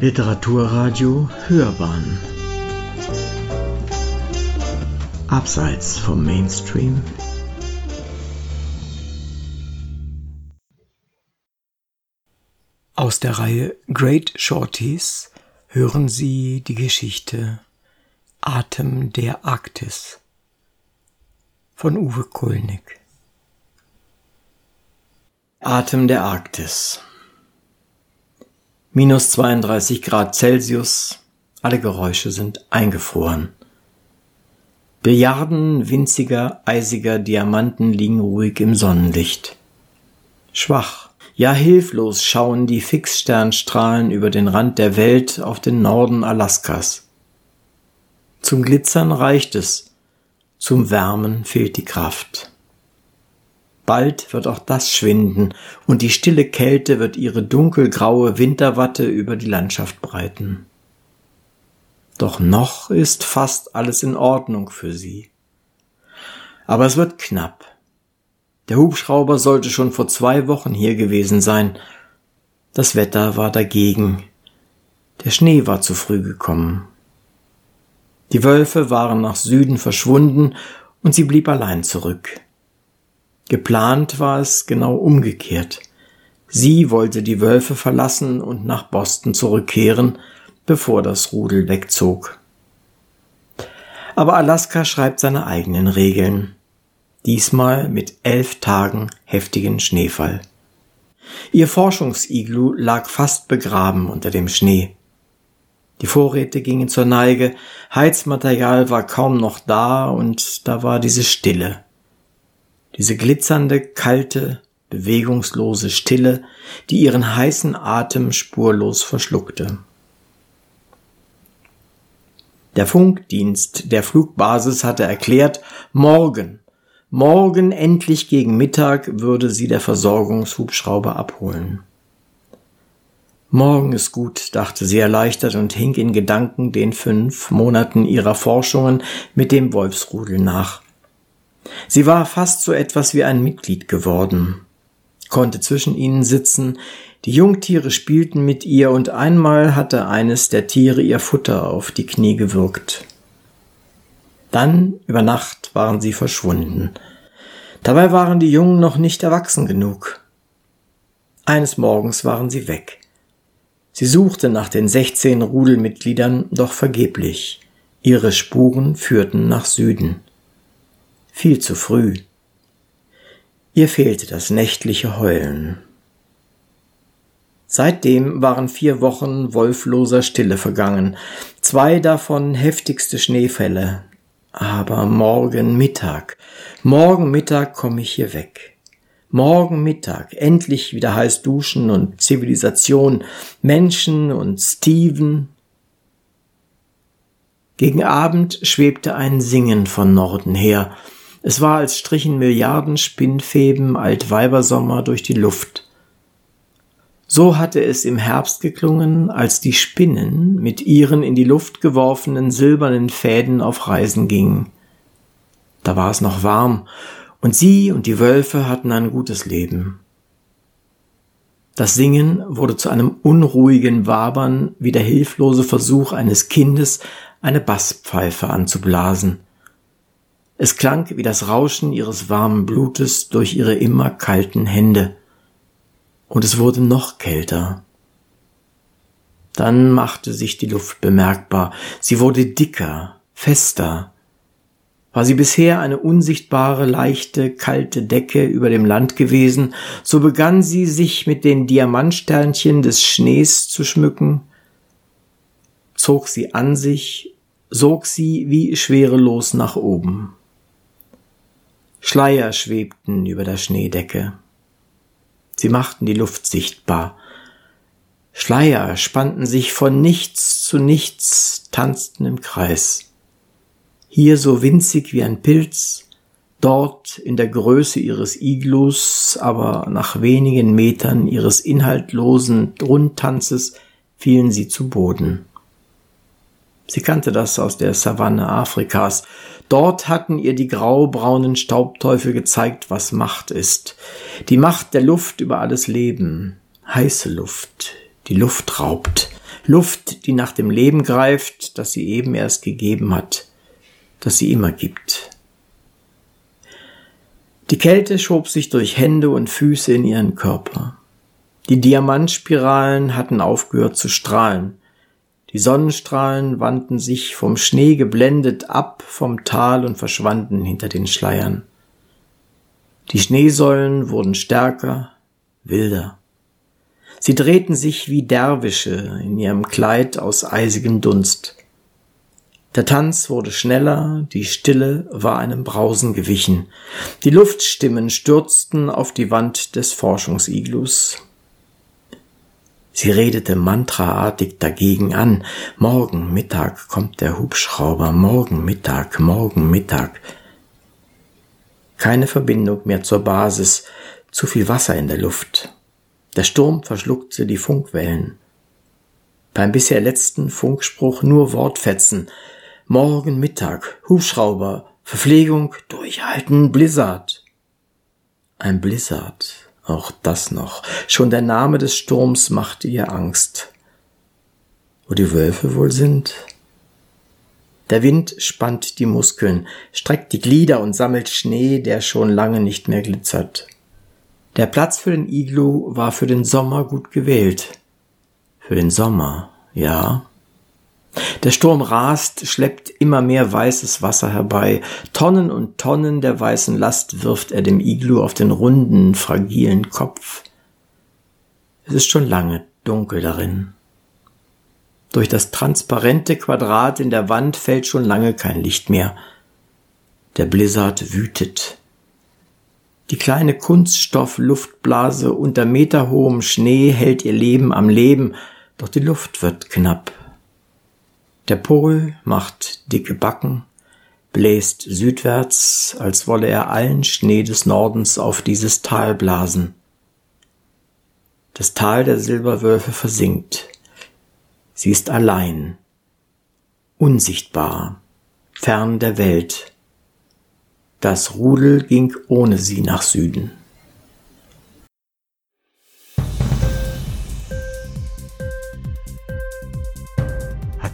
Literaturradio Hörbahn Abseits vom Mainstream Aus der Reihe Great Shorties hören Sie die Geschichte Atem der Arktis von Uwe Kulnig. Atem der Arktis. Minus 32 Grad Celsius, alle Geräusche sind eingefroren. Billiarden winziger, eisiger Diamanten liegen ruhig im Sonnenlicht. Schwach, ja hilflos schauen die Fixsternstrahlen über den Rand der Welt auf den Norden Alaskas. Zum Glitzern reicht es, zum Wärmen fehlt die Kraft. Bald wird auch das schwinden und die stille Kälte wird ihre dunkelgraue Winterwatte über die Landschaft breiten. Doch noch ist fast alles in Ordnung für sie. Aber es wird knapp. Der Hubschrauber sollte schon vor zwei Wochen hier gewesen sein. Das Wetter war dagegen. Der Schnee war zu früh gekommen. Die Wölfe waren nach Süden verschwunden und sie blieb allein zurück. Geplant war es genau umgekehrt. Sie wollte die Wölfe verlassen und nach Boston zurückkehren, bevor das Rudel wegzog. Aber Alaska schreibt seine eigenen Regeln. Diesmal mit elf Tagen heftigen Schneefall. Ihr Forschungsiglu lag fast begraben unter dem Schnee. Die Vorräte gingen zur Neige, Heizmaterial war kaum noch da und da war diese Stille. Diese glitzernde, kalte, bewegungslose Stille, die ihren heißen Atem spurlos verschluckte. Der Funkdienst der Flugbasis hatte erklärt, morgen, morgen endlich gegen Mittag würde sie der Versorgungshubschrauber abholen. Morgen ist gut, dachte sie erleichtert und hing in Gedanken den fünf Monaten ihrer Forschungen mit dem Wolfsrudel nach. Sie war fast so etwas wie ein Mitglied geworden, konnte zwischen ihnen sitzen, die Jungtiere spielten mit ihr und einmal hatte eines der Tiere ihr Futter auf die Knie gewürgt. Dann, über Nacht, waren sie verschwunden. Dabei waren die Jungen noch nicht erwachsen genug. Eines Morgens waren sie weg. Sie suchte nach den 16 Rudelmitgliedern, doch vergeblich. Ihre Spuren führten nach Süden. Viel zu früh. Ihr fehlte das nächtliche Heulen. Seitdem waren vier Wochen wolfloser Stille vergangen, zwei davon heftigste Schneefälle. Aber morgen Mittag, morgen Mittag komme ich hier weg. Morgen Mittag endlich wieder heiß duschen und Zivilisation, Menschen und Steven. Gegen Abend schwebte ein Singen von Norden her. Es war, als strichen Milliarden Spinnfäden Altweibersommer durch die Luft. So hatte es im Herbst geklungen, als die Spinnen mit ihren in die Luft geworfenen silbernen Fäden auf Reisen gingen. Da war es noch warm und sie und die Wölfe hatten ein gutes Leben. Das Singen wurde zu einem unruhigen Wabern wie der hilflose Versuch eines Kindes, eine Basspfeife anzublasen. Es klang wie das Rauschen ihres warmen Blutes durch ihre immer kalten Hände. Und es wurde noch kälter. Dann machte sich die Luft bemerkbar. Sie wurde dicker, fester, war sie bisher eine unsichtbare, leichte, kalte Decke über dem Land gewesen, so begann sie sich mit den Diamantsternchen des Schnees zu schmücken, zog sie an sich, sog sie wie schwerelos nach oben. Schleier schwebten über der Schneedecke. Sie machten die Luft sichtbar. Schleier spannten sich von nichts zu nichts, tanzten im Kreis hier so winzig wie ein Pilz, dort in der Größe ihres Iglus, aber nach wenigen Metern ihres inhaltlosen Rundtanzes fielen sie zu Boden. Sie kannte das aus der Savanne Afrikas. Dort hatten ihr die graubraunen Staubteufel gezeigt, was Macht ist. Die Macht der Luft über alles Leben. Heiße Luft, die Luft raubt. Luft, die nach dem Leben greift, das sie eben erst gegeben hat, das sie immer gibt. Die Kälte schob sich durch Hände und Füße in ihren Körper. Die Diamantspiralen hatten aufgehört zu strahlen. Die Sonnenstrahlen wandten sich vom Schnee geblendet ab vom Tal und verschwanden hinter den Schleiern. Die Schneesäulen wurden stärker, wilder. Sie drehten sich wie Derwische in ihrem Kleid aus eisigem Dunst. Der Tanz wurde schneller, die Stille war einem Brausen gewichen. Die Luftstimmen stürzten auf die Wand des Forschungsiglus. Sie redete mantraartig dagegen an. Morgen Mittag kommt der Hubschrauber, morgen Mittag, morgen Mittag. Keine Verbindung mehr zur Basis, zu viel Wasser in der Luft. Der Sturm verschluckte die Funkwellen. Beim bisher letzten Funkspruch nur Wortfetzen, Morgen Mittag, Hubschrauber, Verpflegung, durchhalten, Blizzard. Ein Blizzard, auch das noch. Schon der Name des Sturms machte ihr Angst. Wo die Wölfe wohl sind? Der Wind spannt die Muskeln, streckt die Glieder und sammelt Schnee, der schon lange nicht mehr glitzert. Der Platz für den Iglu war für den Sommer gut gewählt. Für den Sommer, ja, der Sturm rast, schleppt immer mehr weißes Wasser herbei. Tonnen und Tonnen der weißen Last wirft er dem Iglu auf den runden, fragilen Kopf. Es ist schon lange dunkel darin. Durch das transparente Quadrat in der Wand fällt schon lange kein Licht mehr. Der Blizzard wütet. Die kleine Kunststoffluftblase unter meterhohem Schnee hält ihr Leben am Leben, doch die Luft wird knapp. Der Pol macht dicke Backen, bläst südwärts, als wolle er allen Schnee des Nordens auf dieses Tal blasen. Das Tal der Silberwölfe versinkt. Sie ist allein, unsichtbar, fern der Welt. Das Rudel ging ohne sie nach Süden.